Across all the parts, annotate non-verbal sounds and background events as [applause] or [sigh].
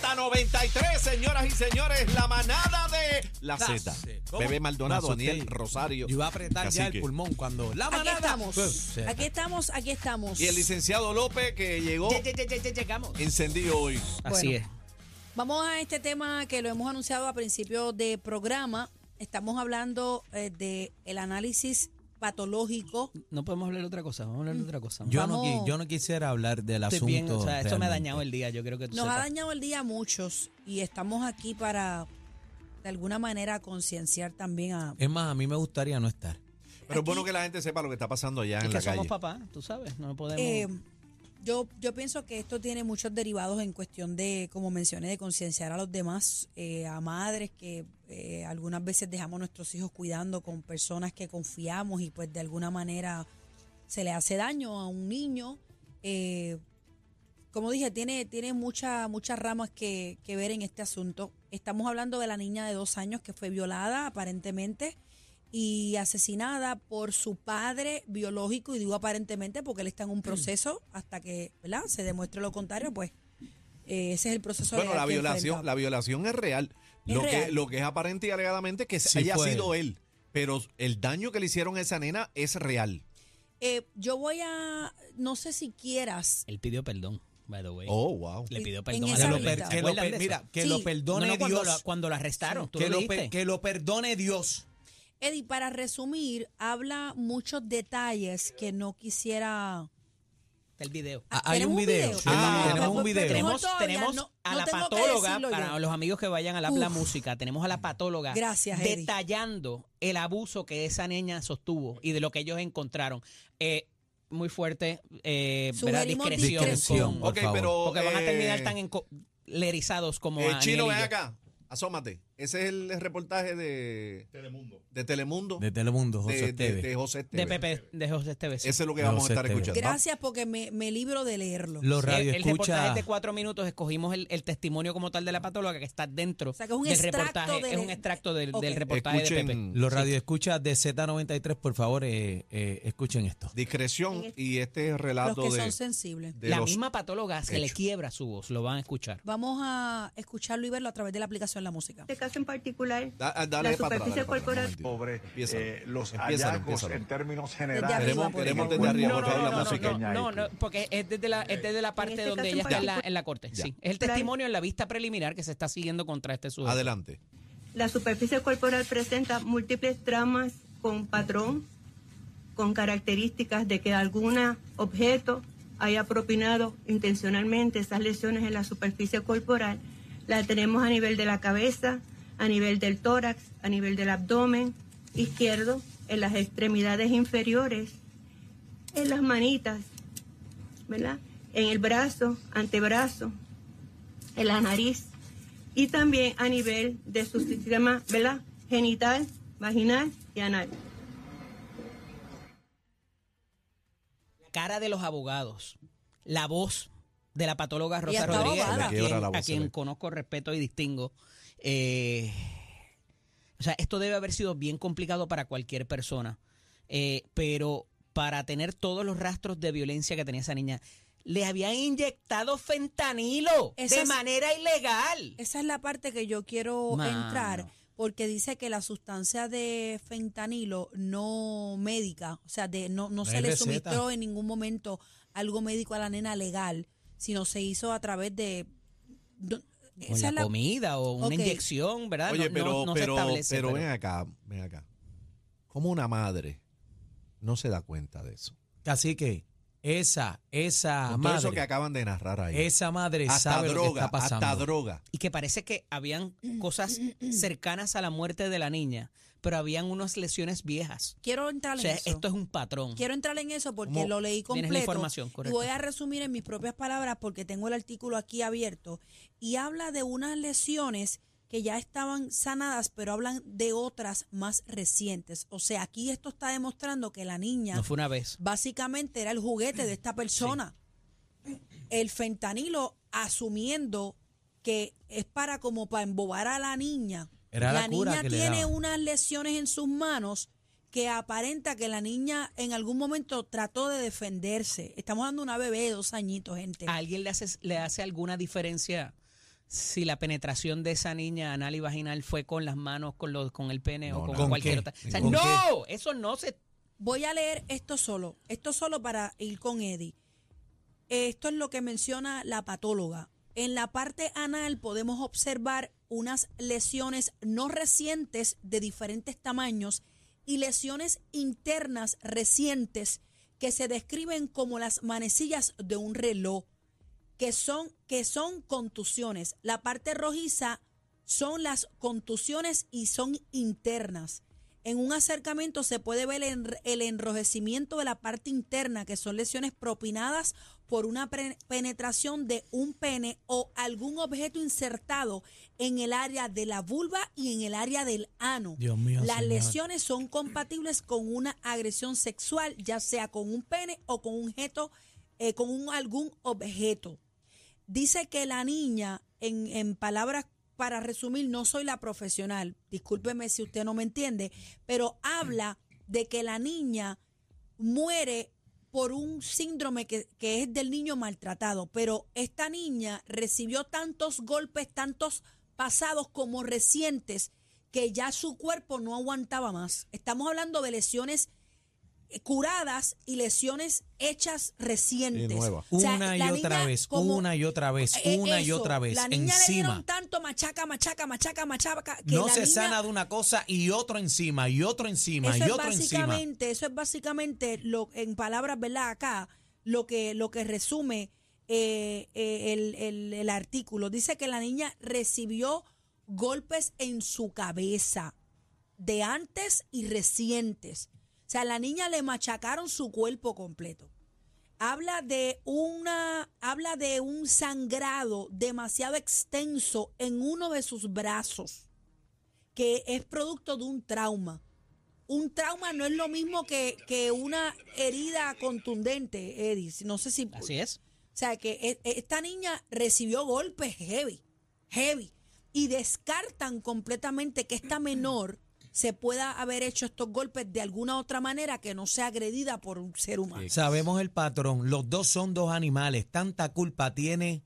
Z93, señoras y señores, la manada de la Z. Bebé Maldonado. Daniel Rosario. Yo iba a apretar ya el pulmón cuando la Aquí manada. estamos. Pues, Aquí estamos, aquí estamos. Y el licenciado López que llegó ya, ya, ya llegamos. encendido hoy. Así Bueno. es. Vamos a este tema que lo hemos anunciado a principio de programa. Estamos hablando eh, de el análisis patológico. No podemos hablar de otra cosa. Vamos a hablar de otra cosa. yo, no, qui- yo no quisiera hablar del Estoy asunto. bien, o sea, esto me ha realmente. dañado el día. Yo creo que tú Nos ha sepas. dañado el día a muchos y estamos aquí para de alguna manera concienciar también a Es más, a mí me gustaría no estar. Pero es bueno que la gente sepa lo que está pasando allá Es en que la somos calle. papás, tú sabes. No podemos. Eh, yo, yo pienso que esto tiene muchos derivados en cuestión de, como mencioné, de concienciar a los demás, eh, a madres que eh, algunas veces dejamos a nuestros hijos cuidando con personas que confiamos y pues de alguna manera se le hace daño a un niño. Eh, como dije, tiene, tiene mucha- muchas ramas que, que ver en este asunto. Estamos hablando de la niña de dos años que fue violada aparentemente y asesinada por su padre biológico, y digo aparentemente porque él está en un proceso hasta que ¿verdad? se demuestre lo contrario, pues eh, ese es el proceso Bueno, la violación, la violación es real. Es lo, Que, lo que es aparente y alegadamente que Sí haya fue sido él. Pero el daño que le hicieron a esa nena es real. Eh, yo voy a, no sé si quieras, Él pidió perdón, by the way. Oh, wow. Le pidió perdón a la lo, lista. per- ¿Se que lo mira, que Sí. lo perdone no, cuando, Dios. lo, cuando lo arrestaron. ¿Tú que, lo lo que lo perdone Dios. Eddie, para resumir, habla muchos detalles que no quisiera... El video. Ah, hay ¿Tenemos un video. Sí, Ah, tenemos pues, un pues, video. Tenemos, tenemos no- a la patóloga, para los amigos que vayan al Habla Uf. Música, tenemos a la patóloga Gracias, Eddie. detallando el abuso que esa niña sostuvo y de lo que ellos encontraron. Eh, muy fuerte, eh, discreción. discreción, con- por ok, favor. pero. porque van a eh, terminar tan encolerizados como eh, Aniel Chino, ven acá. Asómate. Ese es el reportaje de Telemundo. De Telemundo. De Telemundo, José de, de- Esteves. de José De Esteves. Pepe, de José Esteves. Ese es lo que De vamos a José estar Esteves. escuchando. Gracias porque me, me libro de leerlo. Los El- el, reportaje de cuatro minutos. Escogimos el, el testimonio como tal de la patóloga que está dentro O sea, que es un del extracto reportaje. del- es un extracto del, Ok. del reportaje de Pepe. Escuchen Los radioescuchas de Z93, por favor, eh, eh, escuchen esto. discreción y este Los relato que de, son sensibles. de la los misma patóloga se le quiebra su voz, lo van a escuchar. Vamos a escucharlo y verlo a través de la aplicación La Música. este caso en particular, Da- ah, dale la superficie dale para atrás, corporal eh, los Empieza, hallazgos empieza. en términos generales. Queremos- queremos desde arriba, No, por no, favor, no, la no, no, música. no, no, no, porque es desde la, es desde la parte este donde ella en está en la, en la corte. Ya. Sí. Es el testimonio en la vista preliminar que se está siguiendo contra este sujeto. Adelante. la superficie corporal presenta múltiples tramas con patrón, con características de que algún objeto haya propinado intencionalmente esas lesiones en la superficie corporal. La tenemos a nivel de la cabeza, a nivel del tórax, a nivel del abdomen izquierdo, en las extremidades inferiores, en las manitas, ¿verdad? En el brazo, antebrazo, en la nariz y también a nivel de su sistema ¿verdad? genital, vaginal y anal. La cara de los abogados, la voz de la patóloga Rosa Rodríguez, a quien, a conozco, respeto y distingo. Eh, o sea, esto debe haber sido bien complicado para cualquier persona, Eh, pero para tener todos los rastros de violencia que tenía esa niña, le habían inyectado fentanilo Esa de es- manera ilegal. Esa es la parte que yo quiero Mano. entrar, porque dice que la sustancia de fentanilo no médica, o sea, de no, no No se le receta. suministró en ningún momento algo médico a la nena legal, sino se hizo a través de... Con la, comida o una inyección, ¿verdad? Oye, No- pero, se pero, establece, pero ven acá, ven acá. ¿Cómo una madre no se da cuenta de eso? Así que esa, esa Con todo eso que madre, acaban de narrar ahí. esa madre hasta sabe lo que droga, está pasando. hasta droga. y que parece que habían cosas cercanas a la muerte de la niña, pero habían unas lesiones viejas. Quiero entrar O en sea, eso. esto es un patrón. Quiero entrar en eso porque ¿Cómo? lo leí Tienes la completo. información, y correcto. voy a resumir en mis propias palabras porque tengo el artículo aquí abierto. Y habla de unas lesiones que ya estaban sanadas, pero hablan de otras más recientes. O sea, aquí esto está demostrando que la niña No fue una vez. básicamente era el juguete de esta persona. El fentanilo asumiendo que es para como para embobar a la niña. Era la la cura niña que tiene unas lesiones en sus manos que aparenta que la niña en algún momento trató de defenderse. Estamos hablando de una bebé de dos añitos, gente. ¿A alguien le hace, le hace alguna diferencia si la penetración de esa niña anal y vaginal fue con las manos, con, los, con el pene No, o con no. ¿Con cualquier qué? otra? O sea, ¿Con no, eso no se... Voy a leer esto solo, esto solo para ir con Eddie. Esto es lo que menciona la patóloga. En la parte anal podemos observar unas lesiones no recientes de diferentes tamaños y lesiones internas recientes que se describen como las manecillas de un reloj, que son, que son contusiones. La parte rojiza son las contusiones y son internas. En un acercamiento se puede ver el, enrojecimiento de la parte interna, que son lesiones propinadas por una penetración de un pene o algún objeto insertado en el área de la vulva y en el área del ano. Dios mío, Las señor. lesiones son compatibles con una agresión sexual, ya sea con un pene o con un objeto, eh, con un- algún objeto. Dice que la niña, en, en palabras para resumir, no soy la profesional, discúlpeme si usted no me entiende, pero habla de que la niña muere por un síndrome que, que es del niño maltratado, pero esta niña recibió tantos golpes, tantos pasados como recientes, que ya su cuerpo no aguantaba más. Estamos hablando de lesiones curadas y lesiones hechas recientes. O sea, una y otra niña vez, como- una y otra vez, eh, una y otra vez, La niña le dieron encima. tanto machaca, machaca, machaca, machaca. Que No la se niña- sana de una cosa y otro encima, y otro encima, eso y es otro encima. básicamente, eso es básicamente lo, en palabras, ¿verdad? Acá, lo que, lo que resume eh, eh, el, el- el artículo. Dice que la niña recibió golpes en su cabeza de antes y recientes. O sea, la niña le machacaron su cuerpo completo. Habla de una, habla de un sangrado demasiado extenso en uno de sus brazos, que es producto de un trauma. Un trauma no es lo mismo que, que una herida contundente, Eddie. No sé si. Así es. O sea, que e- esta niña recibió golpes heavy, heavy, y descartan completamente que esta menor se pueda haber hecho estos golpes de alguna otra manera que no sea agredida por un ser humano. Sabemos el patrón, los dos son dos animales, tanta culpa tiene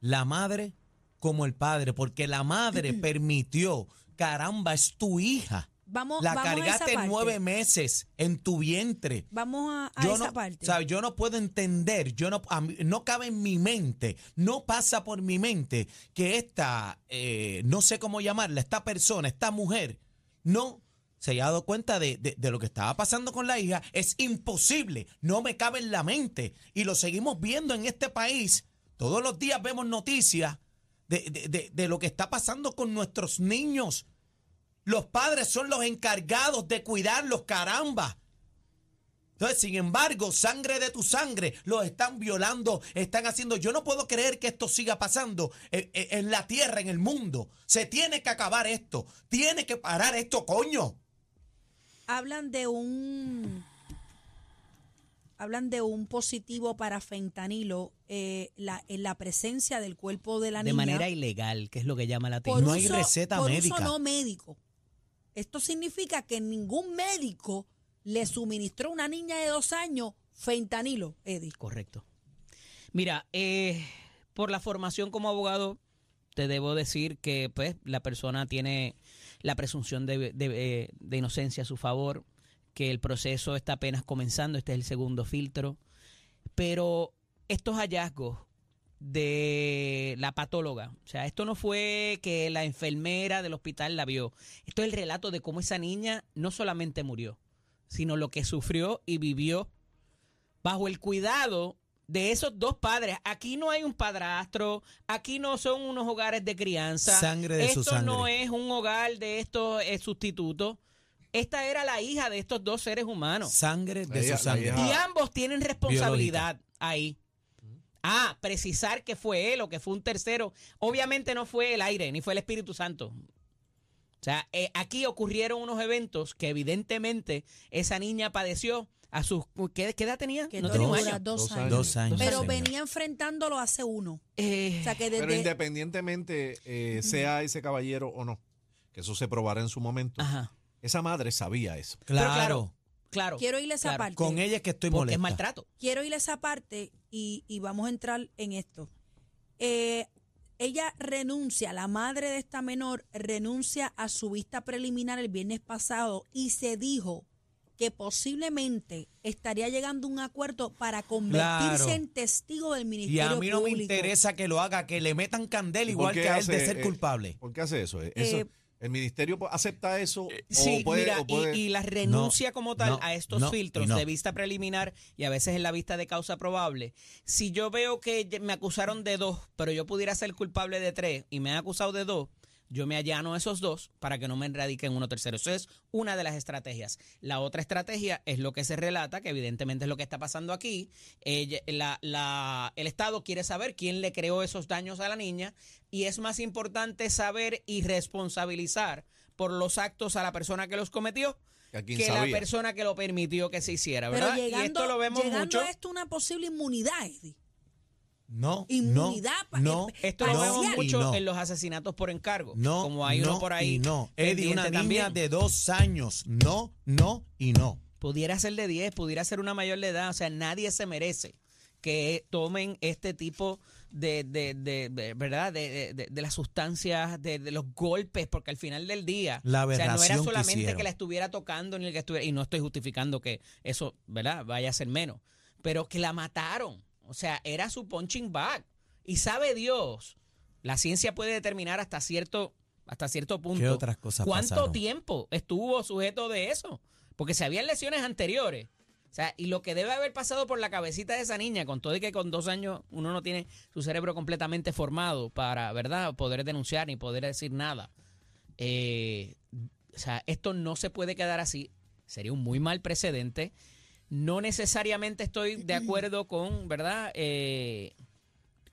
la madre como el padre, porque la madre [clears throat] permitió, caramba, es tu hija. Vamos, La vamos cargaste nueve meses en tu vientre. Vamos a, a yo esa no, parte. ¿sabe? yo no puedo entender, yo no, mí- no cabe en mi mente, no pasa por mi mente que esta, eh, no sé cómo llamarla, esta persona, esta mujer, no se haya dado cuenta de, de- lo que estaba pasando con la hija. Es imposible, no me cabe en la mente. Y lo seguimos viendo en este país. Todos los días vemos noticias de, de- de- de lo que está pasando con nuestros niños. Los padres son los encargados de cuidarlos, caramba. Entonces, sin embargo, sangre de tu sangre, los están violando, están haciendo. Yo no puedo creer que esto siga pasando en, en- en la tierra, en el mundo. Se tiene que acabar esto. Tiene que parar esto, coño. hablan de un hablan de un positivo para fentanilo eh, la, en la presencia del cuerpo de la De niña manera ilegal, que es lo que llama la atención. No hay receta por médica. uso no médico. Esto significa que ningún médico le suministró una niña de dos años fentanilo, Eddie. Correcto. Mira, eh, por la formación como abogado, te debo decir que pues la persona tiene la presunción de, de, eh, de inocencia a su favor, que el proceso está apenas comenzando, este es el segundo filtro, pero estos hallazgos de la patóloga, o sea, esto no fue que la enfermera del hospital la vio, esto es el relato de cómo esa niña no solamente murió, sino lo que sufrió y vivió bajo el cuidado de esos dos padres. Aquí no hay un padrastro, aquí no son unos hogares de crianza. Sangre de Esto su sangre. no es un hogar de estos eh, sustitutos. Esta era la hija de estos dos seres humanos. Sangre de Ella- su sangre. Y ambos tienen responsabilidad ahí. Ah, precisar que fue él o que fue un tercero. Obviamente no fue el aire, ni fue el Espíritu Santo. O sea, eh, aquí ocurrieron unos eventos que evidentemente esa niña padeció a sus... ¿Qué, qué edad tenía? Que no tenía un dura año. dos Dos años. Dos años. Pero señor. venía enfrentándolo hace uno. Eh, O sea que Pero desde independientemente eh, sea ese caballero o no, que eso se probará en su momento, ajá. esa madre sabía eso. Pero Claro. claro, claro. quiero ir a esa claro. parte. Con ella es que estoy Porque es molesta. maltrato. quiero ir a esa parte y, y vamos a entrar en esto. Eh, ella renuncia, la madre de esta menor renuncia a su vista preliminar el viernes pasado y se dijo que posiblemente estaría llegando a un acuerdo para convertirse Claro. en testigo del Y Ministerio a mí no me Público. interesa que lo haga, que le metan candela ¿Y igual que a él de ser eh, culpable. ¿Por qué hace eso? ¿Eso- Eh, ¿El ministerio acepta eso? Sí, o puede, mira, o puede- y, y la renuncia No, como tal no, a estos no, filtros de vista preliminar y a veces en la vista de causa probable, si yo veo que me acusaron de dos, pero yo pudiera ser culpable de tres y me han acusado de dos, yo me allano a esos dos para que no me enradiquen uno tercero. Eso es una de las estrategias. La otra estrategia es lo que se relata, que evidentemente es lo que está pasando aquí. Ella- la- la- el Estado quiere saber quién le creó esos daños a la niña y es más importante saber y responsabilizar por los actos a la persona que los cometió Que sabía. la persona que lo permitió que se hiciera, Pero ¿verdad? llegando, y esto lo vemos llegando mucho. a esto una posible inmunidad, Eddie. No, Inmunidad no, eh, Esto lo vemos parcial. y mucho no. en los asesinatos por encargo. No, como hay no uno por ahí. y no. Eddie, una niña también. de dos años. No, no y no. Pudiera ser de 10, pudiera ser una mayor de edad. O sea, nadie se merece que tomen este tipo de, de, de- de- ¿verdad? De, de- de- de las sustancias, de, de los golpes, porque al final del día, La o sea, no era que solamente que, hicieron. la estuviera tocando ni el que estuviera, y no estoy justificando que eso, ¿verdad? Vaya a ser menos, pero que la mataron. O sea, era su punching bag. Y sabe Dios, la ciencia puede determinar hasta cierto, hasta cierto punto. ¿Qué otras cosas ¿Cuánto pasaron? tiempo estuvo sujeto de eso? Porque si habían lesiones anteriores. O sea, y lo que debe haber pasado por la cabecita de esa niña, con todo y que con dos años uno no tiene su cerebro completamente formado para, ¿verdad?, poder denunciar ni poder decir nada. Eh, o sea, esto no se puede quedar así. Sería un muy mal precedente. No necesariamente estoy de acuerdo con, ¿verdad?, eh,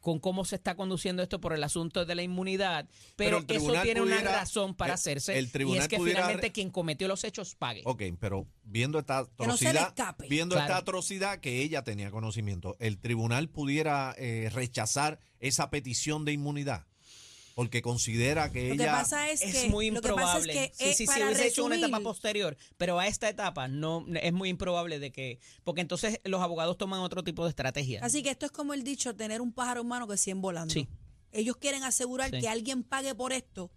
con cómo se está conduciendo esto por el asunto de la inmunidad, pero, eso tiene una razón para el- hacerse el y tribunal es que pudiera- finalmente quien cometió los hechos pague. Ok, pero viendo esta no atrocidad, viendo Claro. esta atrocidad que ella tenía conocimiento, el tribunal pudiera eh, rechazar esa petición de inmunidad porque considera que Lo que ella pasa es, Es que muy lo que pasa es improbable. que sí, eh, sí, sí, hubiese hecho una resumir, etapa posterior, pero a esta etapa no es muy improbable de que, porque entonces los abogados toman otro tipo de estrategia. Así que esto es como el dicho, tener un pájaro en mano que 100 volando. Sí. Ellos quieren asegurar Sí. que alguien pague por esto.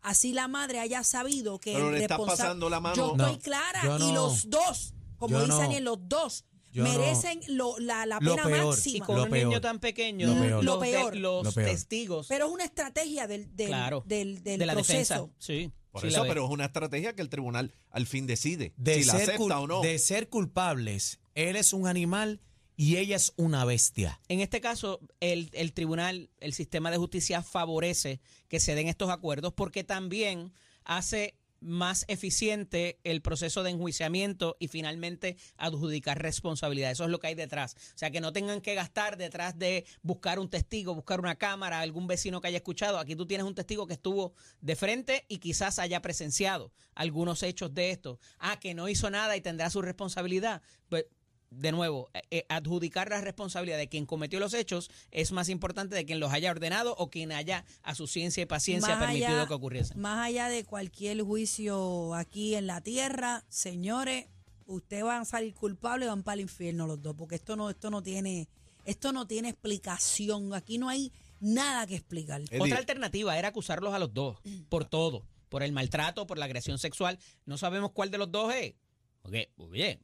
Así la madre haya sabido que Pero el le está pasando la mano. Yo No, estoy clara yo y no. los dos, como dice no. Daniel, los dos Yo no. merecen lo- la, la Lo pena peor. y máxima. con Lo un peor. niño tan pequeño, Lo los, peor. De- los Lo peor. testigos, Pero es una estrategia del, del, claro, del, del de la proceso. defensa. Sí, por sí la eso, pero es una estrategia que el tribunal al fin decide De, si la ser, acepta cul- o no. de ser culpables, él es un animal y ella es una bestia. En este caso, el, el tribunal, el sistema de justicia favorece que se den estos acuerdos porque también hace más eficiente el proceso de enjuiciamiento y finalmente adjudicar responsabilidad. Eso es lo que hay detrás. O sea, que no tengan que gastar detrás de buscar un testigo, buscar una cámara, algún vecino que haya escuchado. Aquí tú tienes un testigo que estuvo de frente y quizás haya presenciado algunos hechos de esto. Ah, que no hizo nada y tendrá su responsabilidad. Pues de nuevo, eh, eh, adjudicar la responsabilidad de quien cometió los hechos es más importante de quien los haya ordenado o quien haya a su ciencia y paciencia Más permitido allá- que ocurriesen. Más allá de cualquier juicio aquí en la tierra, señores, ustedes van a salir culpables y van para el infierno los dos, porque esto no, esto no tiene, esto no tiene explicación. Aquí no hay nada que explicar. Eddie, Otra alternativa era acusarlos a los dos por todo, por el maltrato, por la agresión sexual. No sabemos cuál de los dos es. Porque, oye,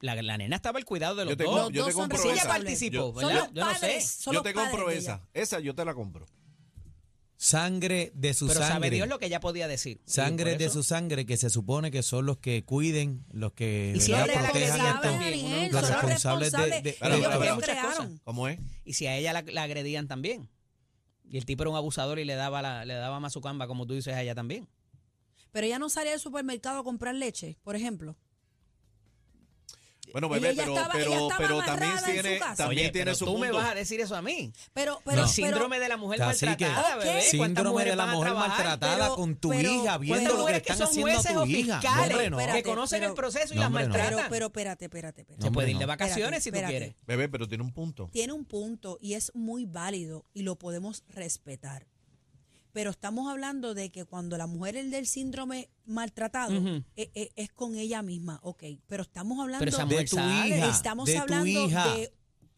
la, la nena estaba al cuidado de los yo te, dos. Los yo dos te compro Si ella esa. participó, Yo- ¿verdad? Yo no sé. son yo te compro esa. Esa yo te la compro. Sangre de su Pero sabe sangre. Dios lo que ella podía decir. Sangre de su sangre que se supone que son los que cuiden, los que Y si los responsables de-. Y si a ella la, la agredían también. Y el tipo era un abusador y le daba la, le daba mazucamba, como tú dices a ella también. Pero ella no salía del supermercado a comprar leche, por ejemplo. Bueno, bebé, pero, estaba- pero, también su tiene, casa. también Oye, tiene pero su tú me vas a decir eso a mí. Pero, pero, el pero- síndrome de la mujer maltratada, Ok. bebé. ¿Cuántas Síndrome de la mujer maltratada Pero- con tu pero- hija, viendo lo que que están haciendo a tu hija. fiscales, No, hombre, no. que conocen pero- el proceso y No, las no. maltratan. pero espérate, espérate, espérate. Se No, puede ir de no. vacaciones si tú quieres. Bebé, pero tiene un punto. tiene un punto y es muy válido y lo podemos respetar. Pero estamos hablando de que cuando la mujer es del síndrome maltratado, eh, eh, es, con ella misma, ok. Pero estamos hablando Pero De tu hija. estamos de hablando hija. de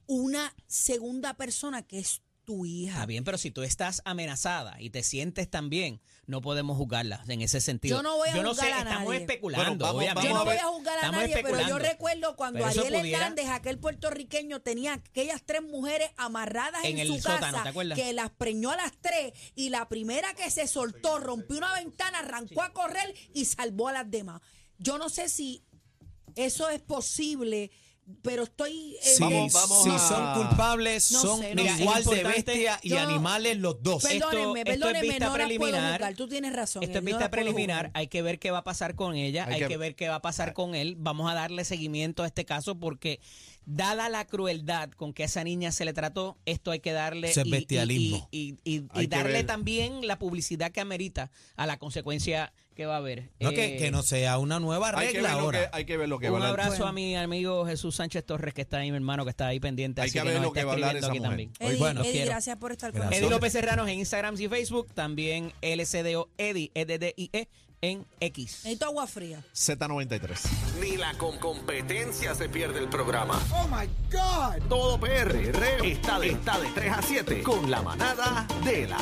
una segunda persona que es tu hija. Está bien, pero si tú estás amenazada y te sientes tan bien, no podemos juzgarla en ese sentido. Yo no voy a Yo no juzgar sé, a estamos nadie. especulando, Bueno, vamos- obviamente. Yo no a voy ver. a juzgar a Estamos nadie, pero yo recuerdo cuando Ariel pudiera- Hernández, aquel puertorriqueño, tenía aquellas tres mujeres amarradas en, En su el casa, sótano, ¿te acuerdas? que las preñó a las tres y la primera que se soltó rompió una ventana, arrancó a correr y salvó a las demás. Yo no sé si eso es posible, pero estoy... eh, Si, Vamos- vamos si a- son culpables, No son sé, no igual sé. de bestias y Yo- animales los dos. Perdónenme, esto es perdónenme, vista no las puedo preliminar. Tú tienes razón. Esto es no vista preliminar, hay que ver qué va a pasar con ella, Hay hay, que- que, ver qué va a pasar con él. Vamos a darle seguimiento a este caso porque dada la crueldad con que a esa niña se le trató, esto hay que darle y- bestialismo. y, y- y- Hay y que darle también la publicidad que amerita a la consecuencia que va a haber. No, que, Eh, que no sea una nueva Hay que, regla que, ahora. hay que ver lo que un va a hablar. abrazo Bueno. a mi amigo Jesús Sánchez Torres, que está ahí, mi hermano, que está ahí pendiente. Hay así que ver lo que va a hablar esa aquí mujer. también. Eddie, bueno, Eddie, gracias por estar con Gracias. Eddie nosotros. López Serranos en Instagram y Facebook, también LCDO Eddie, E E en X. Necesito agua fría. Z93. Ni la con competencia se pierde el programa. Oh my God. Todo PR está de, está de 3 a 7 con la manada de la